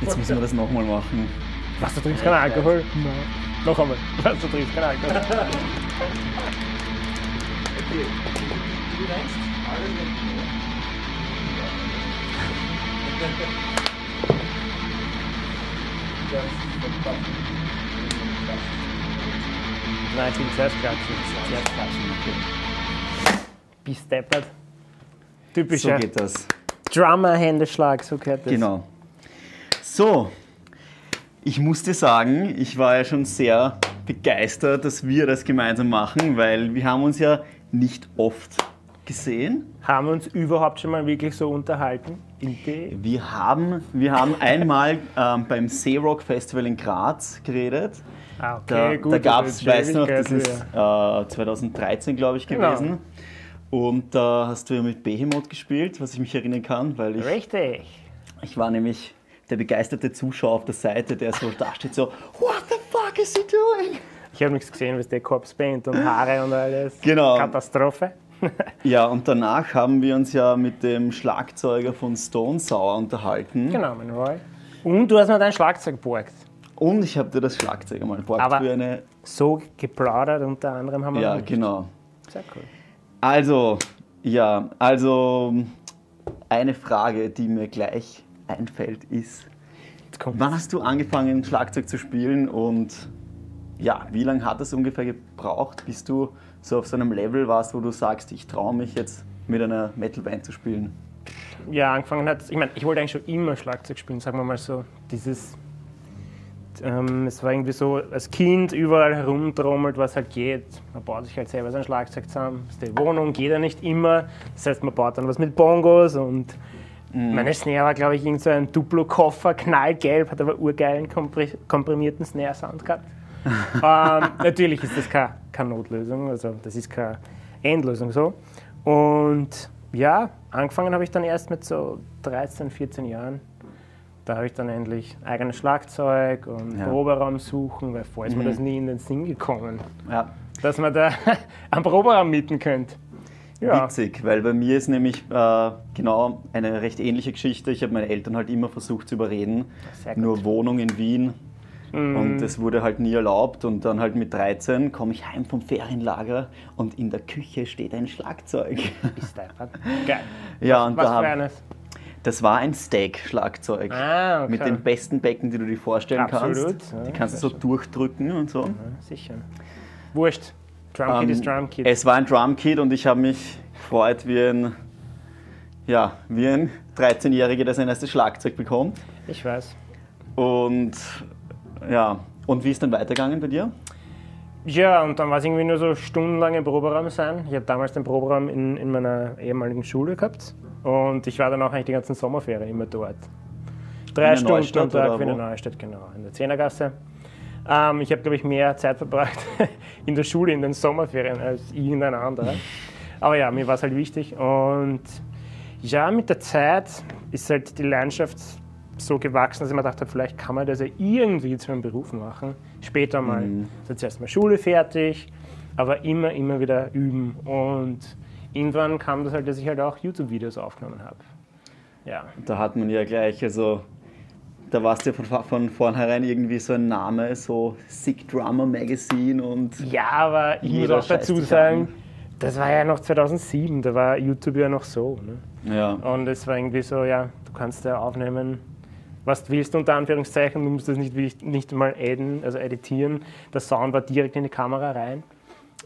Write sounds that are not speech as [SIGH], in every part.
Jetzt müssen wir das nochmal machen. Was, du trinkst keinen Alkohol? Nein. Noch einmal. [LAUGHS] Was, du trinkst keinen Alkohol? Okay. Du denkst, alles wird Das ist verdammt. 19 zuerst klatschen. Zuerst klatschen. Bis deppert. So Typischer geht das. Drummer-Händeschlag, so gehört das. Genau. So, ich musste sagen, ich war ja schon sehr begeistert, dass wir das gemeinsam machen, weil wir haben uns ja nicht oft gesehen. Haben wir uns überhaupt schon mal wirklich so unterhalten? Idee? Wir haben, wir haben einmal [LAUGHS] ähm, beim Seerock Festival in Graz geredet. Ah, Da, okay, gut. da gab es, weißt du noch, das ist äh, 2013, glaube ich, Genau. Und da hast du ja mit Behemoth gespielt, was ich mich erinnern kann, weil ich, Richtig. ich war nämlich der begeisterte Zuschauer auf der Seite, der so da steht, so, what the fuck is he doing? Ich habe nichts gesehen, was der Corpspaint und Haare und alles. Genau. Katastrophe. [LAUGHS] Ja, und danach haben wir uns ja mit dem Schlagzeuger von Stone Sour unterhalten. Genau, mein Roy. Und du hast mir dein Schlagzeug geborgt. Und ich habe dir das Schlagzeug einmal geborgt Aber- für eine. So geplaudert, unter anderem haben wir Ja, genau. Sehr cool. Also, ja, also eine Frage, die mir gleich einfällt, ist, wann hast du angefangen, Schlagzeug zu spielen und ja, wie lange hat es ungefähr gebraucht, bis du so auf so einem Level warst, wo du sagst, ich traue mich jetzt mit einer Metalband zu spielen? ja, angefangen hat, ich meine, ich wollte eigentlich schon immer Schlagzeug spielen, sagen wir mal so. Dieses, ähm, es war irgendwie so, als Kind überall herumtrommelt, was halt geht. Man baut sich halt selber sein Schlagzeug zusammen. Das ist Die Wohnung geht ja nicht immer. Das heißt, man baut dann was mit Bongos und meine Snare war, glaube ich, irgend so ein Duplo-Koffer, knallgelb, hat aber urgeilen kompri- komprimierten Snare-Sound gehabt. [LAUGHS] ähm, natürlich ist das keine, keine Notlösung, also das ist keine Endlösung so. Und ja, angefangen habe ich dann erst mit so 13, 14 Jahren. Da habe ich dann endlich eigenes Schlagzeug und Ja. Proberaum suchen, weil vorher ist mir das nie in den Sinn gekommen, Ja, dass man da [LAUGHS] einen Proberaum mieten könnte. Ja, witzig, weil bei mir ist nämlich äh, genau eine recht ähnliche Geschichte. Ich habe meine Eltern halt immer versucht zu überreden. Mhm. nur Wohnung in Wien. Und es wurde halt nie erlaubt. Und dann halt mit 13 komme ich heim vom Ferienlager und in der Küche steht ein Schlagzeug. ist einfach geil. [LAUGHS] ja, und Was da für eines? Das war ein Steak-Schlagzeug. Ah, okay. Mit den besten Becken, die du dir vorstellen Absolut, kannst. ja, die kannst du so sehr durchdrücken und so. Ja, sicher. Wurscht. Drumkit Ähm, ist Drumkit. Es war ein Drumkit und ich habe mich gefreut wie ein, ja, wie ein 13-Jähriger, der sein erstes Schlagzeug bekommt. Ich weiß. Und ja, und wie ist dann weitergegangen bei dir? Ja, und dann war es irgendwie nur so stundenlang im Proberaum sein. Ich habe damals den Proberaum in, in meiner ehemaligen Schule gehabt. Und ich war dann auch eigentlich die ganzen Sommerferien immer dort. Drei In der Stunden Neustadt am Tag eine wo? Neustadt, genau, in der Zehnergasse. Ähm, ich habe, glaube ich, mehr Zeit verbracht [LAUGHS] in der Schule in den Sommerferien als irgendein anderer. Aber ja, mir war es halt wichtig. Und ja, mit der Zeit ist halt die Leidenschaft so gewachsen, dass ich mir gedacht habe, vielleicht kann man das ja irgendwie zu einem Beruf machen. Später mal. Mhm. Also zuerst mal Schule fertig, aber immer, immer wieder üben. Und irgendwann kam das halt, dass ich halt auch YouTube-Videos aufgenommen habe. Ja. Da hat man ja gleich, also da warst du ja von, von vornherein irgendwie so ein Name, so Sick Drummer Magazine und Ja, aber ich muss auch dazu sagen, das war ja noch 2007, da war YouTube ja noch so. Ne? ja. Und es war irgendwie so, ja, du kannst ja aufnehmen, was du willst, unter Anführungszeichen, du musst das nicht, nicht mal adden, also editieren. Der Sound war direkt in die Kamera rein.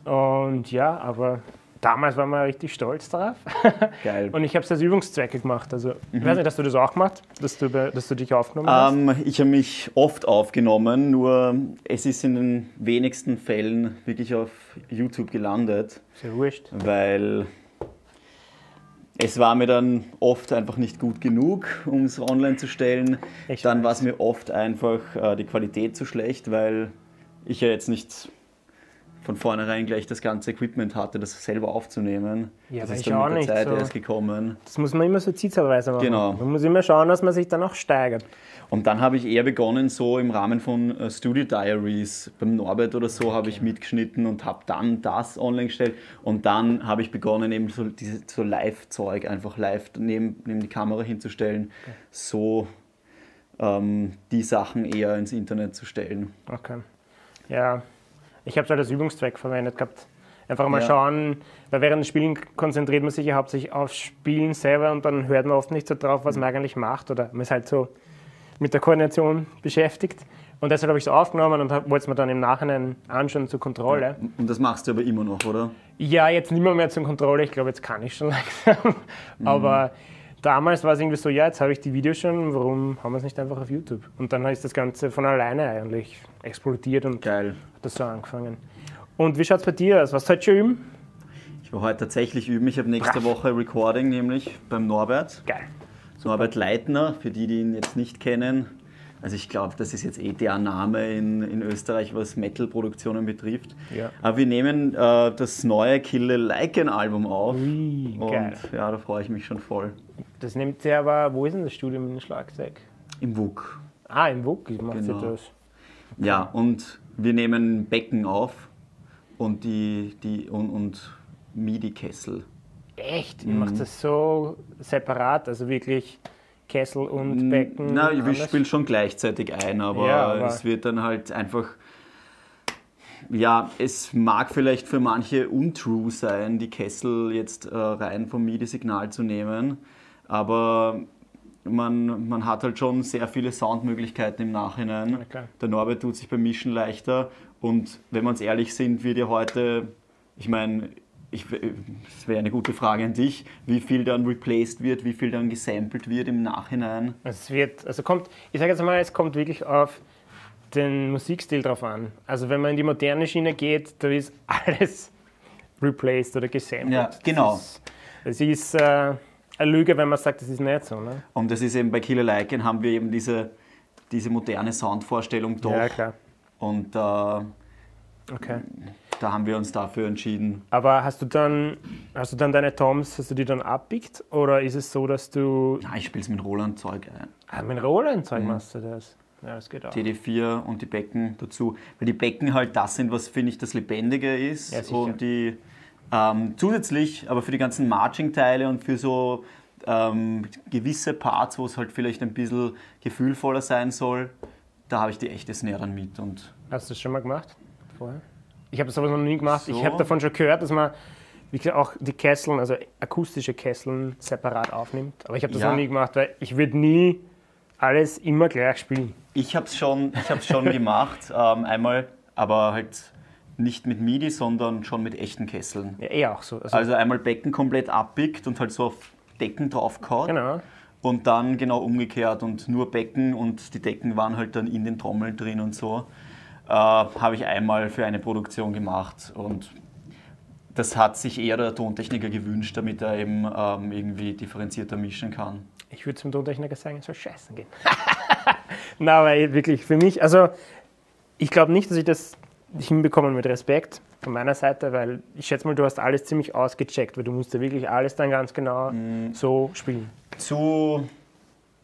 Und ja, aber damals waren wir richtig stolz drauf. [LAUGHS] Geil. Und ich habe es als Übungszwecke gemacht. Also, ich weiß nicht, hast du das auch gemacht, dass du, dass du dich aufgenommen hast? Ähm, ich habe mich oft aufgenommen, nur es ist in den wenigsten Fällen wirklich auf YouTube gelandet, Ist ja wurscht. weil es war mir dann oft einfach nicht gut genug, um es online zu stellen. Ich dann war es mir oft einfach äh, die Qualität zu schlecht, weil ich ja jetzt nicht von vornherein gleich das ganze Equipment hatte, das selber aufzunehmen. Ja, das ist dann auch mit der nicht Zeit so. erst gekommen. Das muss man immer so zielweise machen. Genau. Man muss immer schauen, dass man sich dann auch steigert. Und dann habe ich eher begonnen, so im Rahmen von äh, Studio Diaries, beim Norbert oder so, habe ich mitgeschnitten und habe dann das online gestellt. Und dann habe ich begonnen, eben so, diese, so Live-Zeug einfach live neben, neben die Kamera hinzustellen, so ähm, die Sachen eher ins Internet zu stellen. Okay. Ja, ich habe es halt als Übungszweck verwendet gehabt. Einfach mal Ja. schauen, weil während des Spielen konzentriert man sich ja hauptsächlich aufs Spielen selber und dann hört man oft nicht so drauf, was man eigentlich macht oder man ist halt so mit der Koordination beschäftigt. Und deshalb habe ich es aufgenommen und wollte es mir dann im Nachhinein anschauen zur Kontrolle. Und das machst du aber immer noch, oder? Ja, jetzt nicht mehr, mehr zur Kontrolle. Ich glaube, jetzt kann ich schon [LAUGHS] langsam. Aber damals war es irgendwie so, ja, jetzt habe ich die Videos schon, warum haben wir es nicht einfach auf YouTube? Und dann ist das Ganze von alleine eigentlich explodiert und Geil. hat das so angefangen. Und wie schaut es bei dir aus? Was sollst du schon üben? Ich war heute tatsächlich üben. Ich habe nächste Woche Recording, nämlich beim Norbert. Geil. Norbert Leitner, für die, die ihn jetzt nicht kennen. Also ich glaube, das ist jetzt eh der Name in, in Österreich, was Metal-Produktionen betrifft. Ja. Aber wir nehmen äh, das neue Kill Like Album auf. Ui, und geil. ja, da freue ich mich schon voll. Das nimmt sie aber, wo ist denn das Studio mit dem Schlagzeug? Im WUK. Ah, im WUK macht Genau. sie das. Ja, und wir nehmen Becken auf und, die, die, und, und MIDI-Kessel. Echt? Ihr Mhm. macht das so separat, also wirklich Kessel und Becken? Na, wir anders? spielen schon gleichzeitig ein, aber, Ja, aber- es wird dann halt einfach. Ja, es mag vielleicht für manche untrue sein, die Kessel jetzt äh, rein vom MIDI-Signal zu nehmen, aber man, man hat halt schon sehr viele Soundmöglichkeiten im Nachhinein. Na klar. Der Norbert tut sich beim Mischen leichter und wenn wir uns ehrlich sind, wird ja heute, ich meine, ich, es wäre eine gute Frage an dich, wie viel dann replaced wird, wie viel dann gesampelt wird im Nachhinein. Es wird, also kommt, ich sage jetzt mal, es kommt wirklich auf den Musikstil drauf an. Also wenn man in die moderne Schiene geht, da ist [LAUGHS] alles replaced oder gesampelt. Ja, genau. Das ist, das ist äh, eine Lüge, wenn man sagt, das ist nicht so. Ne? Und das ist eben bei Killer Lycan haben wir eben diese, diese moderne Soundvorstellung doch. Ja, klar. Und äh, Okay. da haben wir uns dafür entschieden. Aber hast du dann, hast du dann deine Toms, hast du die dann abpickt? Oder ist es so, dass du. Ja, ich spiele es mit Roland Zeug ein. Ah, mit Roland-Zeug Mhm. machst du das? Ja, das geht auch. TD4 und die Becken dazu. Weil die Becken halt das sind, was finde ich das Lebendige ist. Ja, und die ähm, zusätzlich, aber für die ganzen Marching-Teile und für so ähm, gewisse Parts, wo es halt vielleicht ein bisschen gefühlvoller sein soll, da habe ich die echte Snare dann mit. Und Hast du das schon mal gemacht? Vorher? Ich habe das aber noch nie gemacht. So. Ich habe davon schon gehört, dass man wie gesagt, auch die Kesseln, also akustische Kesseln, separat aufnimmt. Aber ich habe das Ja. noch nie gemacht, weil ich würde nie alles immer gleich spielen. Ich habe es schon, ich hab's schon [LAUGHS] gemacht, ähm, einmal, aber halt nicht mit MIDI, sondern schon mit echten Kesseln. Ja, eh auch so. Also, Also einmal Becken komplett abpickt und halt so auf Decken draufgehauen. genau. Und dann genau umgekehrt und nur Becken und die Decken waren halt dann in den Trommeln drin und so. Äh, Habe ich einmal für eine Produktion gemacht und das hat sich eher der Tontechniker gewünscht, damit er eben ähm, irgendwie differenzierter mischen kann. Ich würde zum Tontechniker sagen, es soll scheißen gehen. [LAUGHS] Na, aber wirklich für mich, also ich glaube nicht, dass ich das hinbekomme mit Respekt von meiner Seite, weil ich schätze mal, du hast alles ziemlich ausgecheckt, weil du musst ja wirklich alles dann ganz genau Mhm. so spielen. Zu,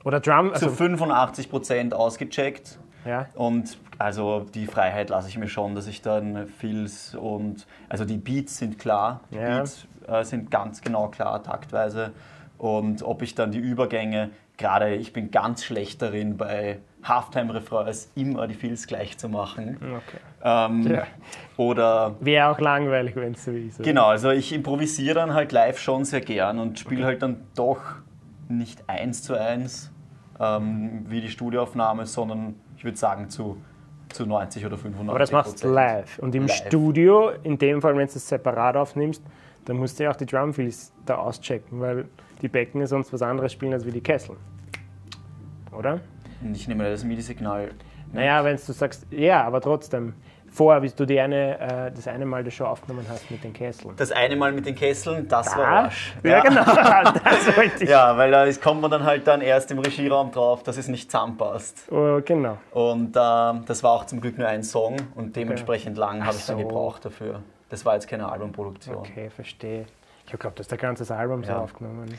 Oder Drum, zu also, 85% ausgecheckt. ja, Und also die Freiheit lasse ich mir schon, dass ich dann Fills und also die Beats sind klar, die Ja. Beats äh, sind ganz genau klar, taktweise. Und ob ich dann die Übergänge, gerade ich bin ganz schlecht darin, bei Halftime-Refrains immer die Fills gleich zu machen. okay. Ähm, Ja. Oder Wäre auch langweilig, wenn es so ist. oder? genau, also ich improvisiere dann halt live schon sehr gern und spiele halt dann doch nicht eins zu eins ähm, wie die Studioaufnahme, sondern ich würde sagen zu, zu 90 oder 95 Aber das machst du live. Und im Live. Studio, in dem Fall, wenn du es separat aufnimmst, dann musst du ja auch die Drumfills da auschecken, weil die Becken ja sonst was anderes spielen als wie die Kessel. Oder? Und ich nehme das MIDI-Signal. Naja, wenn du sagst, ja, aber trotzdem, vor, wie du die eine, äh, das eine Mal das schon aufgenommen hast mit den Kesseln. Das eine Mal mit den Kesseln, das war Arsch. Ja, genau. [LAUGHS] [LAUGHS] das wollte ich. Ja, weil da kommt man dann halt dann erst im Regieraum drauf, dass es nicht zusammenpasst. Oh, genau. Und äh, das war auch zum Glück nur ein Song und dementsprechend okay. lang habe ich dann gebraucht dafür. Das war jetzt keine Albumproduktion. Okay, verstehe. Ich glaube, das ist der ganze Album so aufgenommen.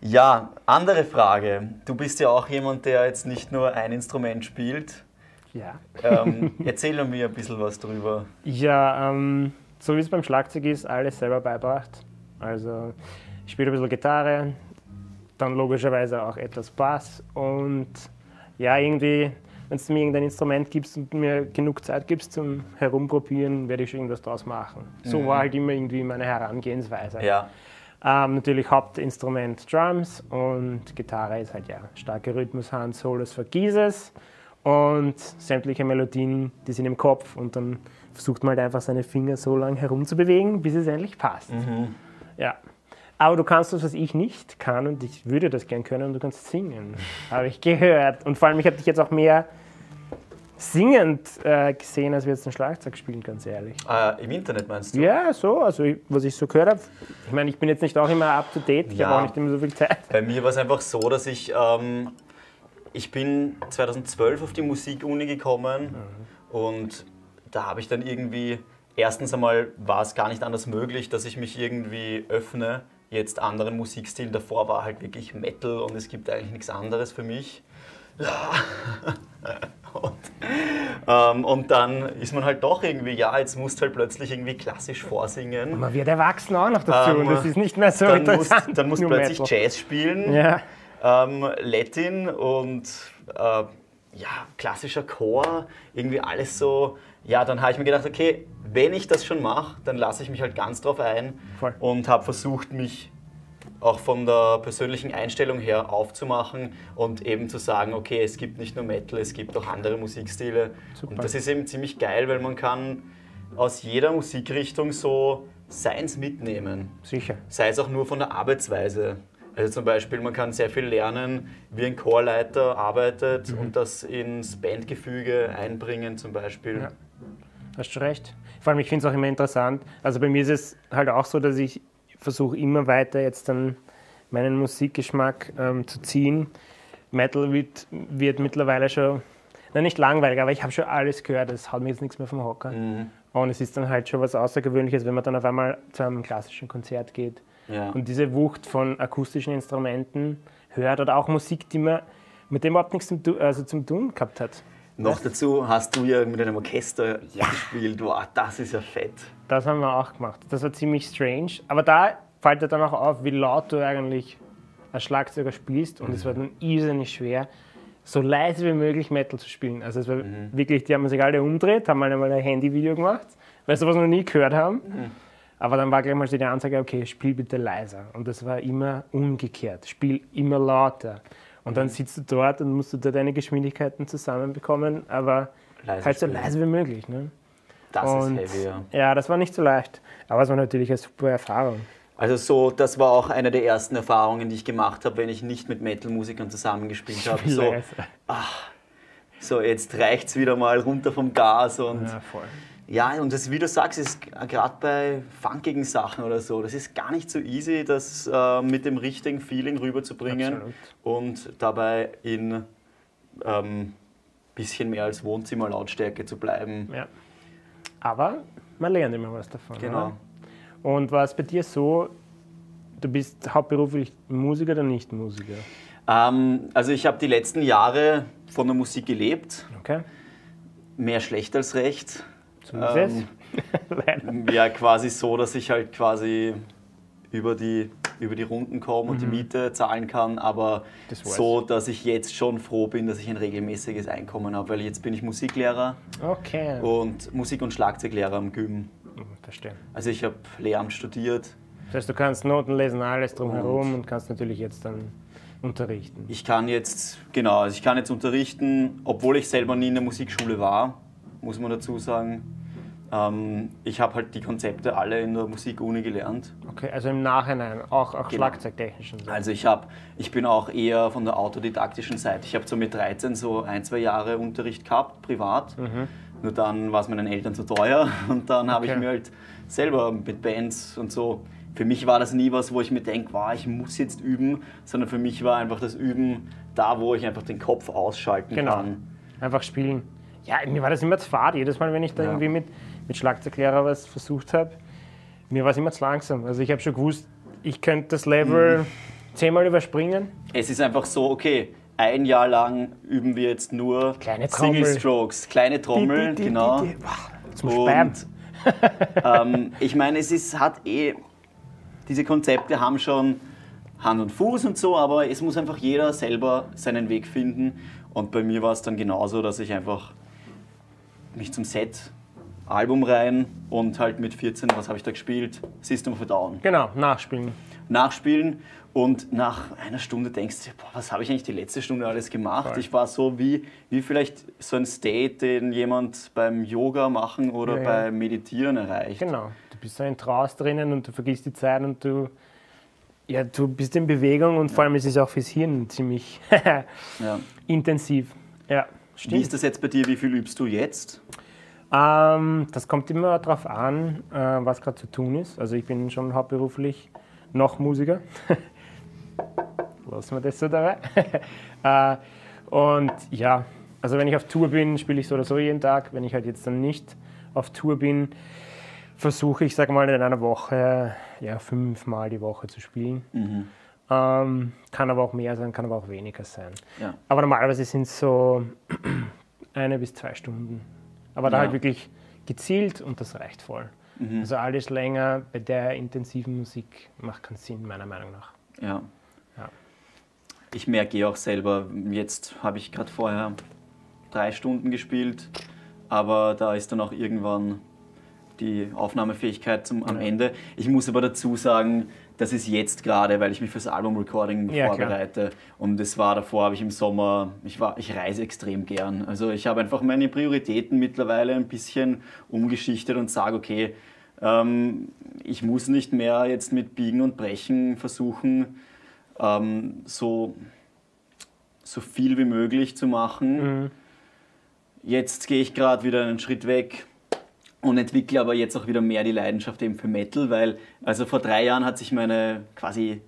Ja, andere Frage. Du bist ja auch jemand, der jetzt nicht nur ein Instrument spielt. Ja. Ähm, [LAUGHS] erzähl mir ein bisschen was drüber. Ja, ähm, so wie es beim Schlagzeug ist, alles selber beibracht. Also ich spiele ein bisschen Gitarre, dann logischerweise auch etwas Bass und ja, irgendwie, wenn du mir irgendein Instrument gibst und mir genug Zeit gibst zum Herumprobieren, werde ich schon irgendwas draus machen. So mhm. war halt immer irgendwie meine Herangehensweise. Ja. Ähm, natürlich Hauptinstrument Drums und Gitarre ist halt ja starke Rhythmushand, Solos, Vergießes und sämtliche Melodien, die sind im Kopf und dann versucht man halt einfach seine Finger so lange herumzubewegen, bis es endlich passt. Mhm. Ja. Aber du kannst das, was ich nicht kann und ich würde das gern können und du kannst singen, habe ich gehört. Und vor allem, ich habe dich jetzt auch mehr singend äh, gesehen, als wir jetzt ein Schlagzeug spielen, ganz ehrlich. Äh, Im Internet meinst du? Ja, so, also was ich so gehört habe. Ich meine, ich bin jetzt nicht auch immer up to date, ich ja, habe auch nicht immer so viel Zeit. Bei mir war es einfach so, dass ich, ähm, ich bin 2012 auf die Musikuni gekommen mhm. und da habe ich dann irgendwie, erstens einmal war es gar nicht anders möglich, dass ich mich irgendwie öffne, jetzt anderen Musikstilen. Davor war halt wirklich Metal und es gibt eigentlich nichts anderes für mich. Ja. [LAUGHS] Und, ähm, und, dann ist man halt doch irgendwie, ja, jetzt musst du halt plötzlich irgendwie klassisch vorsingen. man wird erwachsen auch noch dazu ähm, das ist nicht mehr so dann interessant. Musst, dann musst du plötzlich Metal. Jazz spielen, ja. ähm, Latin und äh, ja, klassischer Chor, irgendwie alles so. Ja, dann habe ich mir gedacht, okay, wenn ich das schon mache, dann lasse ich mich halt ganz drauf ein Voll. und habe versucht, mich auch von der persönlichen Einstellung her aufzumachen und eben zu sagen, okay, es gibt nicht nur Metal, es gibt auch andere Musikstile. Super. Und das ist eben ziemlich geil, weil man kann aus jeder Musikrichtung so seins mitnehmen. Sicher. Sei es auch nur von der Arbeitsweise. Also zum Beispiel, man kann sehr viel lernen, wie ein Chorleiter arbeitet mhm. und das ins Bandgefüge einbringen zum Beispiel. Ja. Hast du recht. Vor allem, ich finde es auch immer interessant. Also bei mir ist es halt auch so, dass ich versuche immer weiter jetzt dann meinen Musikgeschmack ähm, zu ziehen. Metal wird, wird mittlerweile schon, na nicht langweilig, aber ich habe schon alles gehört, es haut mir jetzt nichts mehr vom Hocker. Mhm. Und es ist dann halt schon was Außergewöhnliches, wenn man dann auf einmal zu einem klassischen Konzert geht ja. und diese Wucht von akustischen Instrumenten hört oder auch Musik, die man mit dem überhaupt nichts zum, also zum tun gehabt hat. Noch dazu hast du ja mit einem Orchester ja. gespielt. Wow, das ist ja fett. Das haben wir auch gemacht. Das war ziemlich strange. Aber da fällt dir dann auch auf, wie laut du eigentlich als Schlagzeuger spielst. Und mhm. es war dann irrsinnig schwer, so leise wie möglich Metal zu spielen. Also es war mhm. wirklich, die haben sich alle umdreht, haben einmal ein Handyvideo gemacht, weil sie was noch nie gehört haben. Mhm. Aber dann war gleich mal die Ansage, okay, spiel bitte leiser. Und das war immer umgekehrt. Spiel immer lauter. Und dann sitzt du dort und musst du da deine Geschwindigkeiten zusammenbekommen, aber leise halt so leise wie möglich. Ne? Das und, ist heavy, ja. Ja, das war nicht so leicht. Aber es war natürlich eine super Erfahrung. Also so, das war auch eine der ersten Erfahrungen, die ich gemacht habe, wenn ich nicht mit Metal-Musikern zusammengespielt [LAUGHS] habe. So, ach, so, jetzt reicht es wieder mal runter vom Gas und ja, voll. Ja, und das, wie du sagst, ist gerade bei funkigen Sachen oder so, das ist gar nicht so easy, das äh, mit dem richtigen Feeling rüberzubringen Absolut. und dabei in ähm, bisschen mehr als Wohnzimmerlautstärke zu bleiben. Ja. Aber man lernt immer was davon. Genau. Oder? Und war es bei dir so, du bist hauptberuflich Musiker oder nicht Musiker? Ähm, also ich habe die letzten Jahre von der Musik gelebt. Okay. Mehr schlecht als recht. Zumindest. Ähm, [LAUGHS] ja, quasi so, dass ich halt quasi über die, über die Runden komme und mhm. die Miete zahlen kann, aber das so, dass ich jetzt schon froh bin, dass ich ein regelmäßiges Einkommen habe, weil jetzt bin ich Musiklehrer okay. und Musik- und Schlagzeuglehrer am Gym. Mhm, verstehe. Also ich habe Lehramt studiert. Das heißt, du kannst Noten lesen, alles drumherum und, und kannst natürlich jetzt dann unterrichten. Ich kann jetzt, genau, also ich kann jetzt unterrichten, obwohl ich selber nie in der Musikschule war muss man dazu sagen. Ähm, ich habe halt die Konzepte alle in der Musikuni gelernt. Okay, also im Nachhinein, auch, auch genau. schlagzeugtechnischen. Also ich, hab, ich bin auch eher von der autodidaktischen Seite. Ich habe so mit 13 so ein, zwei Jahre Unterricht gehabt, privat. Mhm. Nur dann war es meinen Eltern zu teuer [LAUGHS] und dann habe ich Okay. mir halt selber mit Bands und so. Für mich war das nie was, wo ich mir denke, wow, ich muss jetzt üben, sondern für mich war einfach das Üben da, wo ich einfach den Kopf ausschalten Genau. kann. Einfach spielen. Ja, mir war das immer zu fad. Jedes Mal, wenn ich da Ja. irgendwie mit, mit Schlagzeuglehrer was versucht habe, mir war es immer zu langsam. Also ich habe schon gewusst, ich könnte das Level Mhm. zehnmal überspringen. Es ist einfach so, okay, ein Jahr lang üben wir jetzt nur Kleine. Single Strokes, kleine Trommel, Die, die, die, genau. Zum. Und [LAUGHS] ähm, ich meine, es ist, hat eh, diese Konzepte haben schon Hand und Fuß und so, aber es muss einfach jeder selber seinen Weg finden. Und bei mir war es dann genauso, dass ich einfach mich zum Set, Album rein und halt mit 14, was habe ich da gespielt? System of a Down. Genau, nachspielen. Nachspielen und nach einer Stunde denkst du, boah, was habe ich eigentlich die letzte Stunde alles gemacht? Voll. Ich war so wie, wie vielleicht so ein State, den jemand beim Yoga machen oder Ja, ja. beim Meditieren erreicht. Genau. Du bist so in Trance drinnen und du vergisst die Zeit und du, ja, du bist in Bewegung und vor allem ist es auch fürs Hirn ziemlich [LAUGHS] Ja. intensiv. Ja, Wie stimmt. ist das jetzt bei dir? Wie viel übst du jetzt? Ähm, das kommt immer darauf an, äh, was gerade zu tun ist. Also ich bin schon hauptberuflich noch Musiker. [LAUGHS] Lassen wir das so dabei. [LAUGHS] äh, und ja, also wenn ich auf Tour bin, spiele ich so oder so jeden Tag. Wenn ich halt jetzt dann nicht auf Tour bin, versuche ich, sag mal, in einer Woche ja, fünfmal die Woche zu spielen. Ähm, kann aber auch mehr sein, kann aber auch weniger sein. Ja. Aber normalerweise sind es so [CLEARS THROAT] eine bis zwei Stunden. Aber da Ja. halt wirklich gezielt und das reicht voll. Mhm. Also alles länger bei der intensiven Musik macht keinen Sinn, meiner Meinung nach. Ja. Ja. Ich merke eh auch selber, jetzt habe ich gerade vorher drei Stunden gespielt, aber da ist dann auch irgendwann die Aufnahmefähigkeit zum, am Ja. Ende. Ich muss aber dazu sagen, das ist jetzt gerade, weil ich mich fürs Album-Recording Ja, klar. vorbereite. Und es war davor, habe ich im Sommer, ich, war, ich reise extrem gern. Also ich habe einfach meine Prioritäten mittlerweile ein bisschen umgeschichtet und sage, okay, ähm, ich muss nicht mehr jetzt mit Biegen und Brechen versuchen, ähm, so, so viel wie möglich zu machen. Mhm. Jetzt gehe ich gerade wieder einen Schritt weg und entwickle aber jetzt auch wieder mehr die Leidenschaft eben für Metal, weil also vor drei Jahren hat sich meine quasi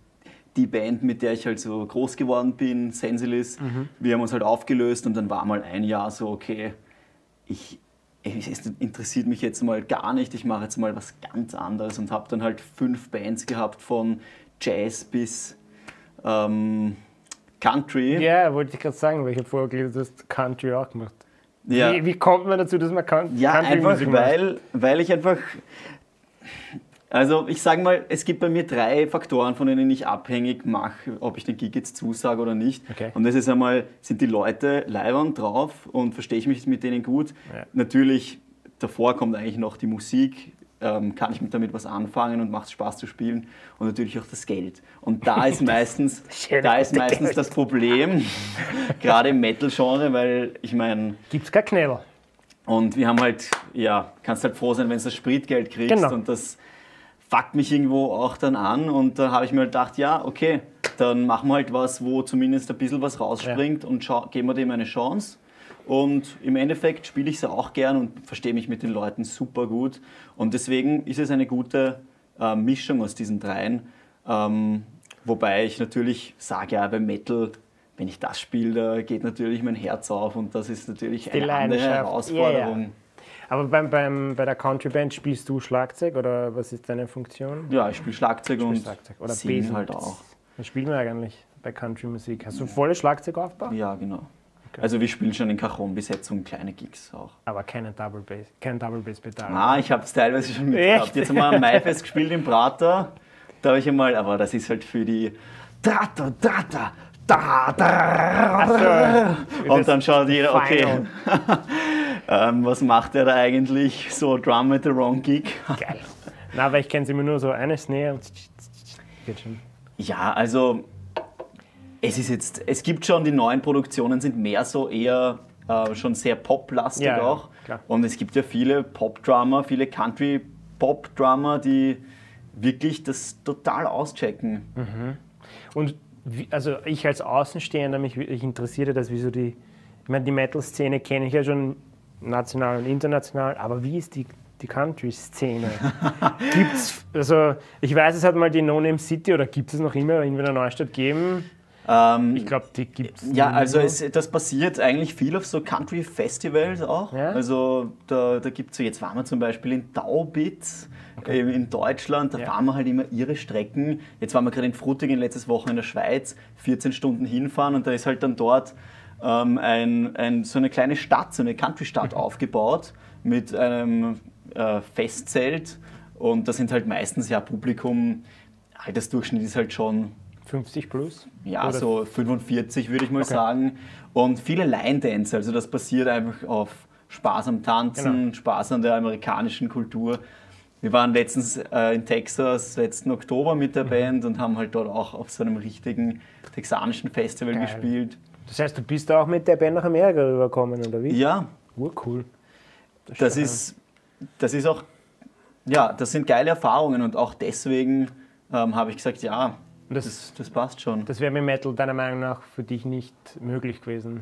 die Band, mit der ich halt so groß geworden bin, Sensilis, wir haben uns halt aufgelöst und dann war mal ein Jahr so, okay, ich, es interessiert mich jetzt mal gar nicht, ich mache jetzt mal was ganz anderes und habe dann halt fünf Bands gehabt von Jazz bis ähm, Country. Ja, wollte ich gerade sagen, weil ich habe vorher gelesen, du hast Country auch gemacht. Ja. Wie, wie kommt man dazu, dass man Country Ja, einfach macht? weil, weil ich einfach. Also ich sage mal, es gibt bei mir drei Faktoren, von denen ich abhängig mache, ob ich den Gig jetzt zusage oder nicht. Okay. Und das ist einmal, sind die Leute leibend drauf und verstehe ich mich mit denen gut. Ja. Natürlich, davor kommt eigentlich noch die Musik, ähm, kann ich mit damit was anfangen und macht es Spaß zu spielen und natürlich auch das Geld. Und da ist [LAUGHS] meistens, da ist meistens Geld. das Problem, [LAUGHS] gerade im Metal-Genre, weil ich meine, Gibt's kein Knädel. und wir haben halt, ja, kannst halt froh sein, wenn du das Spritgeld kriegst. Genau. Und das fuckt mich irgendwo auch dann an. Und da habe ich mir halt gedacht, ja, okay, dann machen wir halt was, wo zumindest ein bisschen was rausspringt und schau, geben wir dem eine Chance. Und im Endeffekt spiele ich sie auch gern und verstehe mich mit den Leuten super gut. Und deswegen ist es eine gute äh, Mischung aus diesen dreien. Ähm, wobei ich natürlich sage, ja, beim Metal, wenn ich das spiele, da geht natürlich mein Herz auf und das ist natürlich eine andere. Herausforderung. Ja, Aber beim, beim, bei der Country-Band spielst du Schlagzeug oder was ist deine Funktion? Ja, ich spiele Schlagzeug und Schlagzeug oder singe Bass. halt auch. Was spielen wir eigentlich bei Country-Musik? Hast du volles Schlagzeugaufbau? Ja, genau. Also wir spielen schon in Cajon-Besetzung kleine Gigs auch. Aber keine Double Bass, kein Double Bass Pedal. Ah, ich habe es teilweise schon mitgehabt. Echt? Jetzt haben wir am Maifest gespielt im Prater. Da habe ich einmal, aber das ist halt für die Drata, Drata, da, da. Und dann schaut jeder, okay, [LAUGHS] ähm, was macht der da eigentlich? So Drum at the Wrong Gig. Geil. Na, weil ich kenne sie immer nur so eine Snare und geht schon. Ja, also es ist jetzt, es gibt schon, die neuen Produktionen sind mehr so eher äh, schon sehr poplastig Ja, ja, auch. klar. Und es gibt ja viele Pop-Drummer, viele Country-Pop-Drummer, die wirklich das total auschecken. Und wie, also ich als Außenstehender, mich wirklich interessierte das, wieso die, ich meine, die Metal-Szene kenne ich ja schon national und international. Aber wie ist die, die Country-Szene? [LAUGHS] Gibt's, also ich weiß, es hat mal die No Name City oder gibt es noch immer in der Neustadt gegeben. Ähm, Ich glaube, die gibt es. Ja, also es, das passiert eigentlich viel auf so Country-Festivals auch. Ja? Also da, da gibt es so, jetzt waren wir zum Beispiel in Daubitz ähm, in Deutschland, da Ja. fahren wir halt immer ihre Strecken. Jetzt waren wir gerade in Frutigen letztes Woche in der Schweiz, 14 Stunden hinfahren und da ist halt dann dort ähm, ein, ein, so eine kleine Stadt, so eine Country-Stadt Mhm. [LAUGHS] aufgebaut mit einem äh, Festzelt und da sind halt meistens ja Publikum, Altersdurchschnitt ist halt schon 50 plus? ja, Oder- so 45 würde ich mal Okay. sagen. Und viele Line-Dance, also das basiert einfach auf Spaß am Tanzen, Genau. Spaß an der amerikanischen Kultur. Wir waren letztens äh, in Texas, letzten Oktober mit Mhm. der Band und haben halt dort auch auf so einem richtigen texanischen Festival Geil. gespielt. Das heißt, du bist auch mit der Band nach Amerika rübergekommen, oder wie? Ja, Urcool. das schon- ist, das ist auch, ja, das sind geile Erfahrungen und auch deswegen ähm, habe ich gesagt, ja, das- das, das passt schon. Das wäre mit Metal deiner Meinung nach für dich nicht möglich gewesen.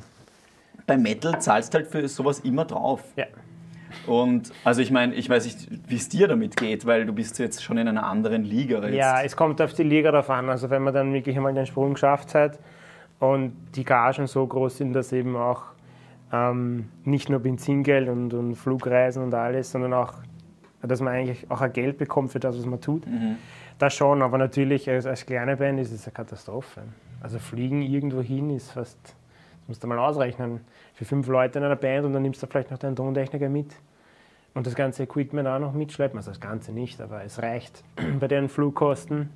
Bei Metal zahlst halt für sowas immer drauf. Ja. Und also ich meine, ich weiß nicht, wie es dir damit geht, weil du bist jetzt schon in einer anderen Liga jetzt. Ja, es kommt auf die Liga drauf an. Also wenn man dann wirklich einmal den Sprung geschafft hat und die Gagen so groß sind, dass eben auch ähm, nicht nur Benzingeld und, und Flugreisen und alles, sondern auch, dass man eigentlich auch ein Geld bekommt für das, was man tut. Das schon, aber natürlich als, als kleine Band ist es eine Katastrophe. Also fliegen irgendwo hin ist fast, das musst du mal ausrechnen, für fünf Leute in einer Band und dann nimmst du vielleicht noch deinen Tontechniker mit. Und das ganze Equipment auch noch mitschleppen. Also das Ganze nicht, aber es reicht [CLEARS THROAT] bei den Flugkosten.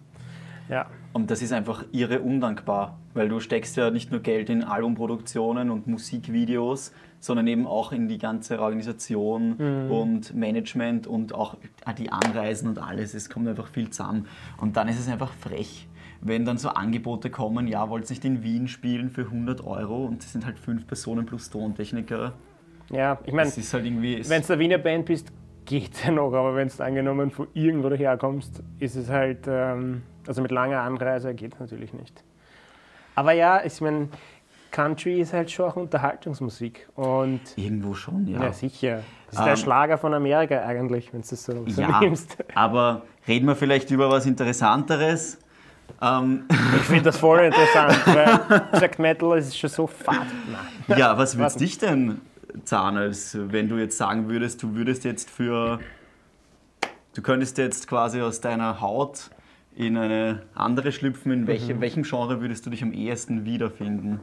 Ja, Und das ist einfach irre undankbar, weil du steckst ja nicht nur Geld in Albumproduktionen und Musikvideos, sondern eben auch in die ganze Organisation Mhm. und Management und auch die Anreisen und alles. Es kommt einfach viel zusammen. Und dann ist es einfach frech, wenn dann so Angebote kommen, ja, wollt nicht in Wien spielen für 100 Euro und es sind halt fünf Personen plus Tontechniker. ja ich meine, halt wenn du eine Wiener Band bist, geht ja noch, aber wenn du angenommen von irgendwo daherkommst, ist es halt, ähm, also mit langer Anreise geht es natürlich nicht. Aber ja, ich meine, Country ist halt schon auch Unterhaltungsmusik und Irgendwo schon, ja. ja, sicher. Das ist Ähm, der Schlager von Amerika eigentlich, wenn du das so, so Ja, nimmst. aber reden wir vielleicht über was Interessanteres. Ähm, Ich finde das voll interessant, [LAUGHS] weil Black Metal ist schon so fad. Nein. ja, was würdest Was? dich denn zahlen, als wenn du jetzt sagen würdest, du würdest jetzt für, du könntest jetzt quasi aus deiner Haut in eine andere schlüpfen, in welche, welchem Genre würdest du dich am ehesten wiederfinden?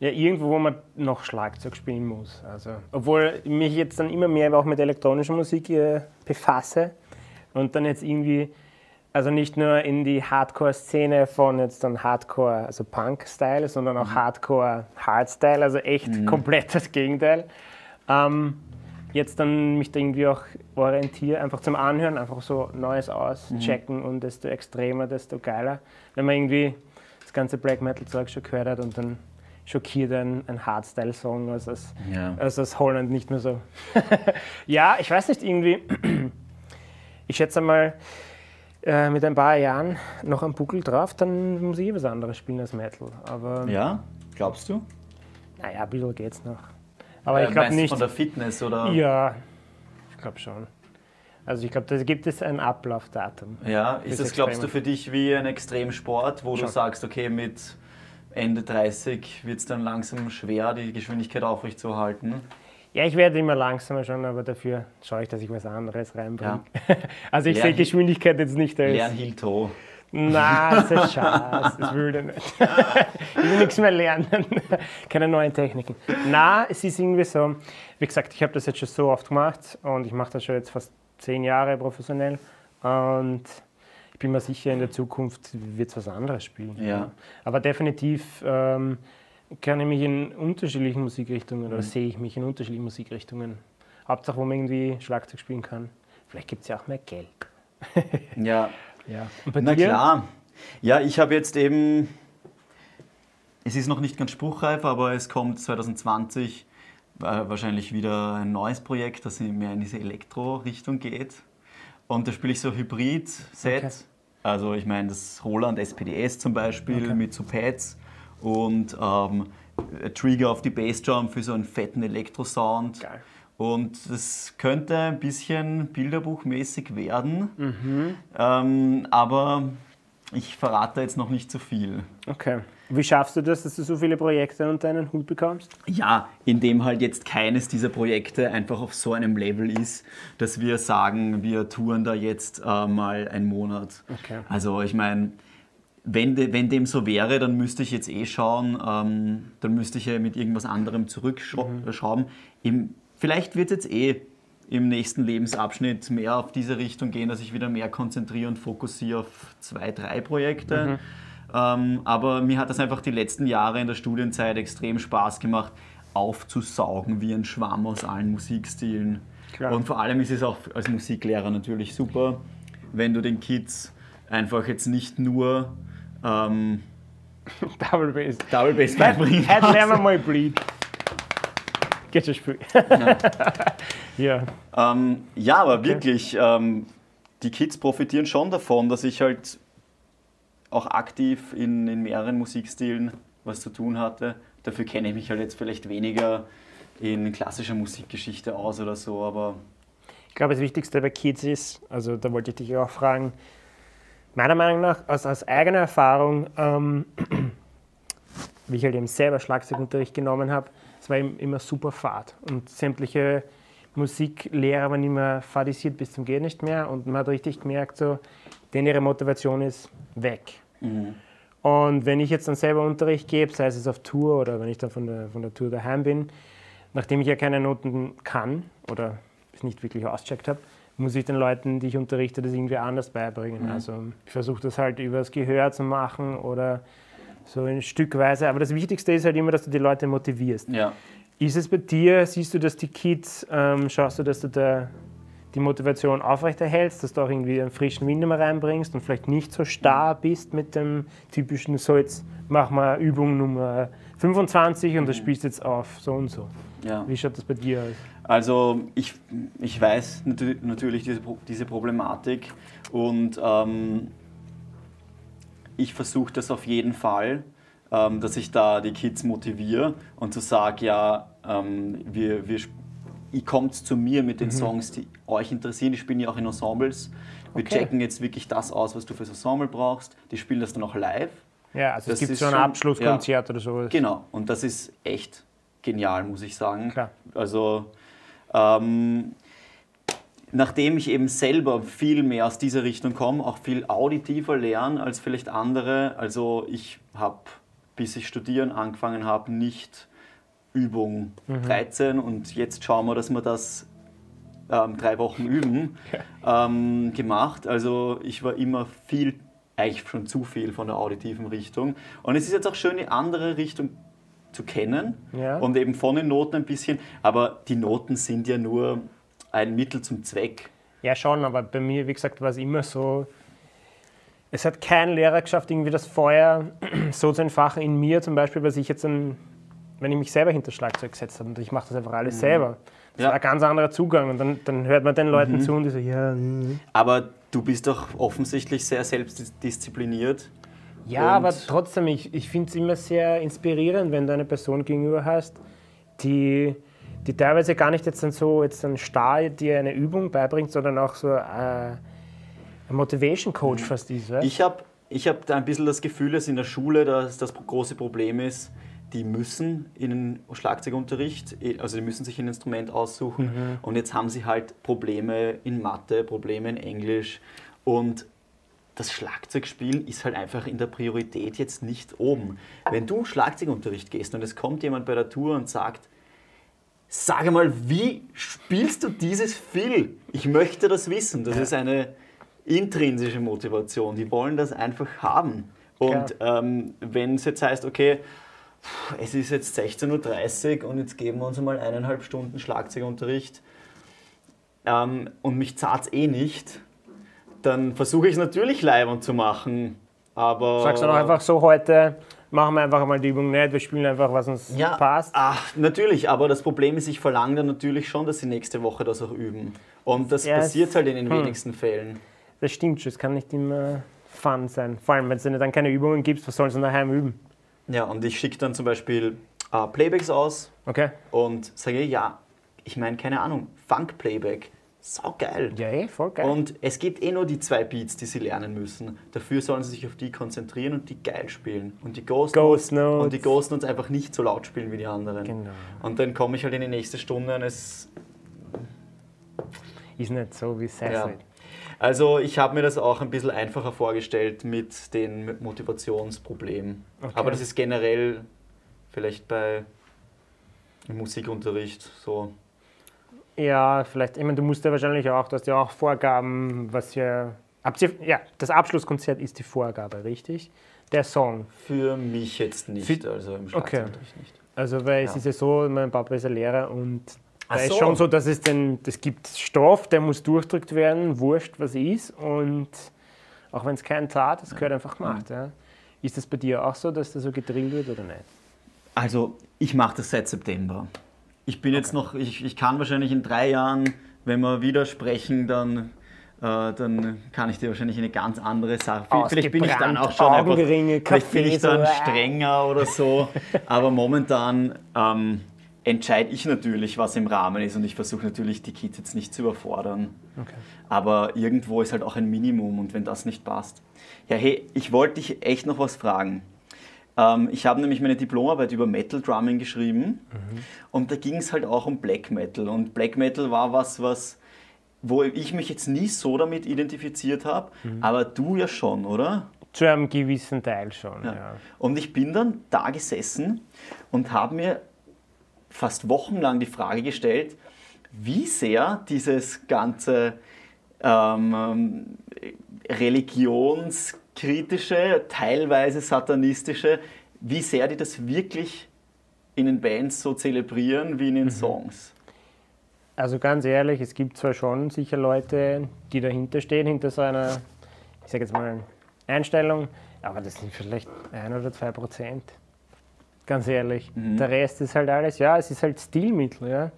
Ja, irgendwo, wo man noch Schlagzeug spielen muss. Also, obwohl ich mich jetzt dann immer mehr auch mit elektronischer Musik äh, befasse und dann jetzt irgendwie, also nicht nur in die Hardcore-Szene von jetzt dann Hardcore, also Punk-Style, sondern auch Hardcore-Hardstyle, also echt komplett das Gegenteil. Ähm, jetzt dann mich da irgendwie auch orientiere, einfach zum Anhören, einfach so Neues auschecken und desto extremer, desto geiler. Wenn man irgendwie das ganze Black Metal-Zeug schon gehört hat und dann schockiert ein, ein Hardstyle-Song als, als, Ja. als aus Holland nicht mehr so. [LAUGHS] ja, ich weiß nicht, irgendwie, ich schätze mal, äh, mit ein paar Jahren noch am Buckel drauf, dann muss ich eh was anderes spielen als Metal. Aber Ja, glaubst du? naja, ein bisschen geht's noch. Aber ich Äh, glaube meinst du nicht. Von der Fitness oder? Ja, ich glaube schon. Also ich glaube, da gibt es ein Ablaufdatum. Ja, ist das, glaubst du, für dich wie ein Extremsport, wo du Schon. sagst, okay, mit Ende 30 wird es dann langsam schwer, die Geschwindigkeit aufrechtzuerhalten? Ja, ich werde immer langsamer schon, aber dafür schaue ich, dass ich was anderes reinbringe. [LAUGHS] also ich Lern- sehe Geschwindigkeit jetzt nicht als... Lern Heel Toe. Nein, das [LAUGHS] ist Schatz, das will ich nicht. [LAUGHS] ich will nichts mehr lernen, keine neuen Techniken. Na, es ist irgendwie so, wie gesagt, ich habe das jetzt schon so oft gemacht und ich mache das schon jetzt fast zehn Jahre professionell und ich bin mir sicher, in der Zukunft wird es was anderes spielen. Ja. Aber definitiv ähm, kann ich mich in unterschiedlichen Musikrichtungen oder sehe ich mich in unterschiedlichen Musikrichtungen. Hauptsache, wo man irgendwie Schlagzeug spielen kann. Vielleicht gibt es ja auch mehr Geld. [LAUGHS] Ja, Ja. Na dir? klar. Ja, ich habe jetzt eben, es ist noch nicht ganz spruchreif, aber es kommt 2020 äh, wahrscheinlich wieder ein neues Projekt, das mehr in diese Elektro-Richtung geht. Und da spiele ich so Hybrid-Set. Okay. Also ich meine das Roland SPDS zum Beispiel Okay. mit so Pads und ähm, Trigger auf die Bassdrum für so einen fetten Elektrosound. Geil. Und das könnte ein bisschen bilderbuchmäßig werden, ähm, aber ich verrate jetzt noch nicht zu viel. Okay. Wie schaffst du das, dass du so viele Projekte unter einen Hut bekommst? Ja, indem halt jetzt keines dieser Projekte einfach auf so einem Level ist, dass wir sagen, wir touren da jetzt äh, mal einen Monat. Okay. Also ich meine, wenn, de, wenn dem so wäre, dann müsste ich jetzt eh schauen, ähm, dann müsste ich ja mit irgendwas anderem zurückschrauben. Im, vielleicht wird es jetzt eh im nächsten Lebensabschnitt mehr auf diese Richtung gehen, dass ich wieder mehr konzentriere und fokussiere auf zwei, drei Projekte. Ähm, aber mir hat das einfach die letzten Jahre in der Studienzeit extrem Spaß gemacht, aufzusaugen wie ein Schwamm aus allen Musikstilen. Klar. Und vor allem ist es auch als Musiklehrer natürlich super, wenn du den Kids einfach jetzt nicht nur ähm, [LAUGHS] Double Bass. Double Bass beibringen lernen wir mal Bleed. Geht schon Spiel. [LAUGHS] ja. Ähm, ja, aber wirklich, ähm, die Kids profitieren schon davon, dass ich halt auch aktiv in, in mehreren Musikstilen was zu tun hatte. Dafür kenne ich mich halt jetzt vielleicht weniger in klassischer Musikgeschichte aus oder so, aber Ich glaube, das Wichtigste bei Kids ist, also da wollte ich dich auch fragen, meiner Meinung nach, aus, aus eigener Erfahrung, ähm, wie ich halt eben selber Schlagzeugunterricht genommen habe, es war eben immer super fad. Und sämtliche Musiklehrer waren immer fadisiert bis zum Gehen nicht mehr und man hat richtig gemerkt, so, denn ihre Motivation ist weg. Und wenn ich jetzt dann selber Unterricht gebe, sei es auf Tour oder wenn ich dann von der, von der Tour daheim bin, nachdem ich ja keine Noten kann oder es nicht wirklich auscheckt habe, muss ich den Leuten, die ich unterrichte, das irgendwie anders beibringen. Also ich versuche das halt übers Gehör zu machen oder so ein Stückweise. Aber das Wichtigste ist halt immer, dass du die Leute motivierst. ja. Ist es bei dir, siehst du, dass die Kids, ähm, schaust du, dass du da die Motivation aufrechterhältst, dass du auch irgendwie einen frischen Wind immer reinbringst und vielleicht nicht so starr bist mit dem typischen, so jetzt mach mal Übung Nummer 25 und das spielst jetzt auf, so und so. ja. Wie schaut das bei dir aus? Also ich, ich weiß natü- natürlich diese, diese Problematik und ähm, ich versuche das auf jeden Fall, ähm, dass ich da die Kids motiviere und zu sagen, ja, ähm, wir, wir, ihr kommt zu mir mit den Songs, die euch interessieren. Die spielen ja auch in Ensembles. Wir Okay. checken jetzt wirklich das aus, was du fürs Ensemble brauchst. Die spielen das dann auch live. Ja, also Das es gibt so ein Abschlusskonzert oder sowas. Genau, und das ist echt genial, muss ich sagen. Klar. Also, ähm, nachdem ich eben selber viel mehr aus dieser Richtung komme, auch viel auditiver lerne als vielleicht andere, also ich habe, bis ich studieren angefangen habe, nicht Übung 13 und jetzt schauen wir, dass wir das ähm, drei Wochen üben, ähm, gemacht. Also ich war immer viel, eigentlich schon zu viel von der auditiven Richtung. Und es ist jetzt auch schön, die andere Richtung zu kennen Ja. und eben von den Noten ein bisschen. Aber die Noten sind ja nur ein Mittel zum Zweck. Ja, schon, aber bei mir, wie gesagt, war es immer so. Es hat kein Lehrer geschafft, irgendwie das Feuer [CLEARS THROAT] so zu entfachen in mir, zum Beispiel, was ich jetzt, dann, wenn ich mich selber hinter Schlagzeug gesetzt habe und ich mache das einfach alles selber. Das Ja. war ein ganz anderer Zugang und dann, dann hört man den Leuten zu und die so, ja, mm. Aber du bist doch offensichtlich sehr selbstdiszipliniert. ja, aber trotzdem, ich, ich finde es immer sehr inspirierend, wenn du eine Person gegenüber hast, die, die teilweise gar nicht jetzt dann so jetzt dann starr dir eine Übung beibringt, sondern auch so äh, ein Motivation Coach fast ist. Ich habe ich hab da ein bisschen das Gefühl, dass in der Schule das, das große Problem ist, die müssen in den Schlagzeugunterricht, also die müssen sich ein Instrument aussuchen und jetzt haben sie halt Probleme in Mathe, Probleme in Englisch und das Schlagzeugspielen ist halt einfach in der Priorität jetzt nicht oben. Wenn du Schlagzeugunterricht gehst und es kommt jemand bei der Tour und sagt, sag mal, wie spielst du dieses Fill? Ich möchte das wissen. Das ist eine intrinsische Motivation. Die wollen das einfach haben. Und ähm, wenn es jetzt heißt, okay, es ist jetzt 16.30 Uhr und jetzt geben wir uns mal eineinhalb Stunden Schlagzeugunterricht ähm, und mich zahlt es eh nicht, dann versuche ich es natürlich leibend zu machen. Aber Sagst du doch einfach so, heute machen wir einfach mal die Übung nicht, wir spielen einfach, was uns ja, passt. Ach, natürlich, aber das Problem ist, ich verlange dann natürlich schon, dass sie nächste Woche das auch üben. Und das Ja, es- passiert halt in den hm. wenigsten Fällen. Das stimmt schon, es kann nicht immer fun sein. Vor allem, wenn es dann keine Übungen gibt, was sollen sie daheim üben? Ja, und ich schicke dann zum Beispiel äh, Playbacks aus Okay. und sage, ja, ich meine, keine Ahnung, Funk-Playback, saugeil. Ja, eh, voll geil. Und es gibt eh nur die zwei Beats, die sie lernen müssen. Dafür sollen sie sich auf die konzentrieren und die geil spielen. Und die Ghost, Ghost Notes, und die Ghost Notes einfach nicht so laut spielen wie die anderen. Genau. Und dann komme ich halt in die nächste Stunde und es Ist nicht so wie ja. Sassy. Also ich habe mir das auch ein bisschen einfacher vorgestellt mit den Motivationsproblemen. Okay. Aber das ist generell vielleicht bei Musikunterricht so. Ja, vielleicht, ich meine, du musst ja wahrscheinlich auch, du hast ja auch Vorgaben, was ja. Ja, das Abschlusskonzert ist die Vorgabe, richtig? Der Song. Für mich jetzt nicht, Für- also im Okay. Schlagzeugunterricht nicht. Also, weil es Ja. ist ja so, mein Papa ist ein Lehrer und Ach da ist so. schon so, dass es den, es gibt Stoff, der muss durchdrückt werden, wurscht was ist und auch wenn es keinen tat, es gehört einfach gemacht. Ja. Ist das bei dir auch so, dass da so gedrillt wird oder nicht? Also, ich mache das seit September. Ich bin jetzt noch, ich, ich kann wahrscheinlich in drei Jahren, wenn wir wieder sprechen, dann, äh, dann kann ich dir wahrscheinlich eine ganz andere Sache. Vielleicht bin ich dann auch schon einfach, vielleicht bin ich dann so, äh. strenger oder so. [LAUGHS] Aber momentan ähm, entscheide ich natürlich, was im Rahmen ist und ich versuche natürlich die Kids jetzt nicht zu überfordern. Okay. Aber irgendwo ist halt auch ein Minimum und wenn das nicht passt. Ja, hey, ich wollte dich echt noch was fragen. Ähm, ich habe nämlich meine Diplomarbeit über Metal Drumming geschrieben und da ging es halt auch um Black Metal. Und Black Metal war was, was wo ich mich jetzt nie so damit identifiziert habe, aber du ja schon, oder? Zu einem gewissen Teil schon, ja. Ja. Und ich bin dann da gesessen und habe mir fast wochenlang die Frage gestellt, wie sehr dieses ganze ähm, religionskritische, teilweise satanistische, wie sehr die das wirklich in den Bands so zelebrieren wie in den Songs. Also ganz ehrlich, es gibt zwar schon sicher Leute, die dahinter stehen, hinter so einer, ich sage jetzt mal, Einstellung, aber das sind vielleicht ein oder zwei Prozent. Ganz ehrlich. Der Rest ist halt alles, ja, es ist halt Stilmittel, ja.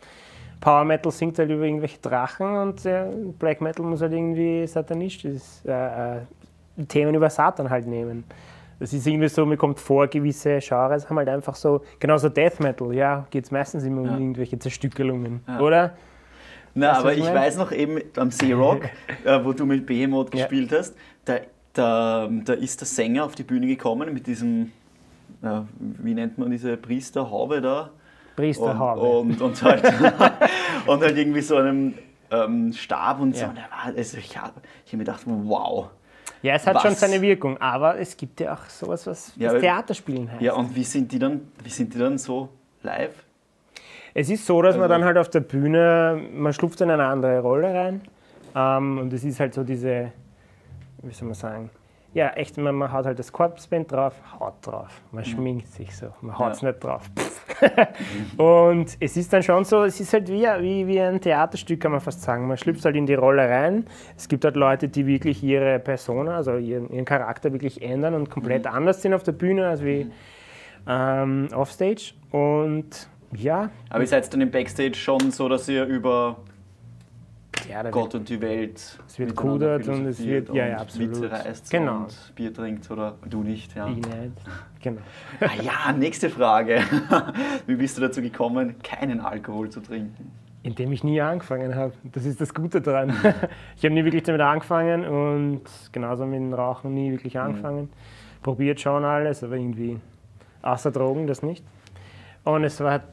Power Metal singt halt über irgendwelche Drachen und äh, Black Metal muss halt irgendwie satanistisch äh, äh, Themen über Satan halt nehmen. Das ist irgendwie so, mir kommt vor, gewisse Genres haben halt einfach so, genauso Death Metal, ja, geht es meistens immer um Ja. irgendwelche Zerstückelungen, Ja. oder? Na, Weißt aber ich meine? weiß noch eben am Searock, [LAUGHS] äh, wo du mit Behemoth gespielt hast, da, da, da ist der Sänger auf die Bühne gekommen mit diesem, äh, wie nennt man diese Priesterhaube da? Priesterhaube. Und, und, und, halt, [LAUGHS] und halt irgendwie so einem ähm, Stab und so. Ja. Also ich habe ich hab mir gedacht, wow. Ja, es hat schon Was? seine Wirkung, aber es gibt ja auch sowas, was Ja, Theaterspielen heißt. Ja, und wie sind die dann, wie sind die dann so live? es ist so, dass man Also- dann halt auf der Bühne, man schlüpft in eine andere Rolle rein ähm, und es ist halt so diese, wie soll man sagen, ja echt, man, man haut halt das Corpsband drauf, haut drauf, man schminkt sich so, man haut es Ja. nicht drauf. [LAUGHS] [LAUGHS] und es ist dann schon so, es ist halt wie, wie, wie ein Theaterstück, kann man fast sagen. Man schlüpft halt in die Rolle rein. Es gibt halt Leute, die wirklich ihre Persona, also ihren, ihren Charakter wirklich ändern und komplett anders sind auf der Bühne als wie ähm, offstage. Und ja, Aber ihr seid dann im Backstage schon so, dass ihr über ja Gott und die Welt Es wird kudert und es wird- ja, ja, absolut. Witze reißt Genau. und Bier trinkt oder du nicht. Ja. ich nicht. Genau. [LAUGHS] Ah ja, nächste Frage. [LAUGHS] Wie bist du dazu gekommen, keinen Alkohol zu trinken? Indem ich nie angefangen habe. Das ist das Gute daran. [LAUGHS] ich habe nie wirklich damit angefangen und genauso mit dem Rauchen nie wirklich angefangen. Probiert schon alles, aber irgendwie außer Drogen das nicht. Und es war, halt-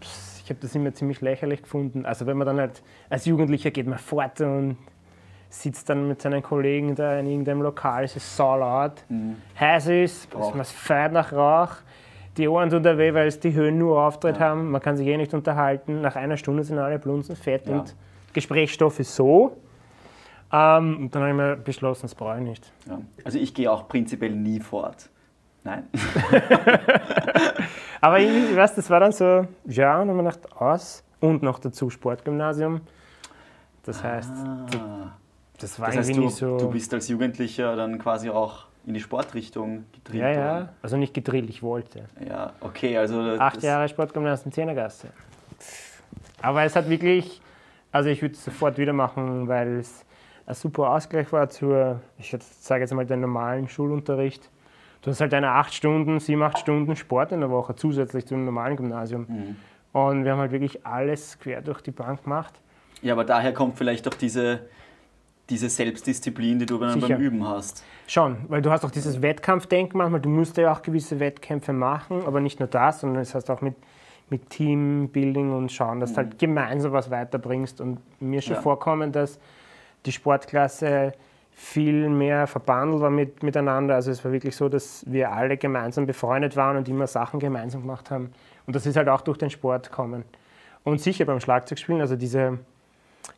ich habe das immer ziemlich lächerlich gefunden. Also wenn man dann halt als Jugendlicher geht man fort und sitzt dann mit seinen Kollegen da in irgendeinem Lokal, es ist saulaut, heiß ist, Rauch. man feiert nach Rauch, die Ohren tun da weh, weil es die Höhen nur Auftritt haben, man kann sich eh nicht unterhalten, nach einer Stunde sind alle Blunzen fett Ja. und Gesprächsstoff ist so. Ähm, und dann habe ich mir beschlossen, das brauche ich nicht. Ja. Also ich gehe auch prinzipiell nie fort. Nein. [LAUGHS] [LAUGHS] Aber ich, weiß, das war dann so, ja, und dann habe ich gedacht, aus und noch dazu Sportgymnasium. Das heißt, Ah. das war Das heißt, irgendwie du, so. du bist als Jugendlicher dann quasi auch in die Sportrichtung gedrillt ja, ja, worden. also nicht gedrillt, ich wollte. Ja, okay, also Acht Jahre Sportgymnasium Zehnergasse. Aber es hat wirklich, also ich würde es sofort wieder machen, weil es ein super Ausgleich war zur, ich sage jetzt mal, den normalen Schulunterricht. Du hast halt deine acht Stunden, sieben, acht Stunden Sport in der Woche zusätzlich zum normalen Gymnasium. Mhm. Und wir haben halt wirklich alles quer durch die Bank gemacht. Ja, aber daher kommt vielleicht auch diese, diese Selbstdisziplin, die du dann Sicher. beim Üben hast. Schon, weil du hast auch dieses Wettkampfdenken manchmal, du musst ja auch gewisse Wettkämpfe machen, aber nicht nur das, sondern es heißt auch mit, mit Teambuilding und schauen, dass du halt gemeinsam was weiterbringst. Und mir ist schon Ja. vorkommen, dass die Sportklasse viel mehr verbandelt war mit, miteinander. Also es war wirklich so, dass wir alle gemeinsam befreundet waren und immer Sachen gemeinsam gemacht haben. Und das ist halt auch durch den Sport kommen. Und sicher beim Schlagzeugspielen, also diese,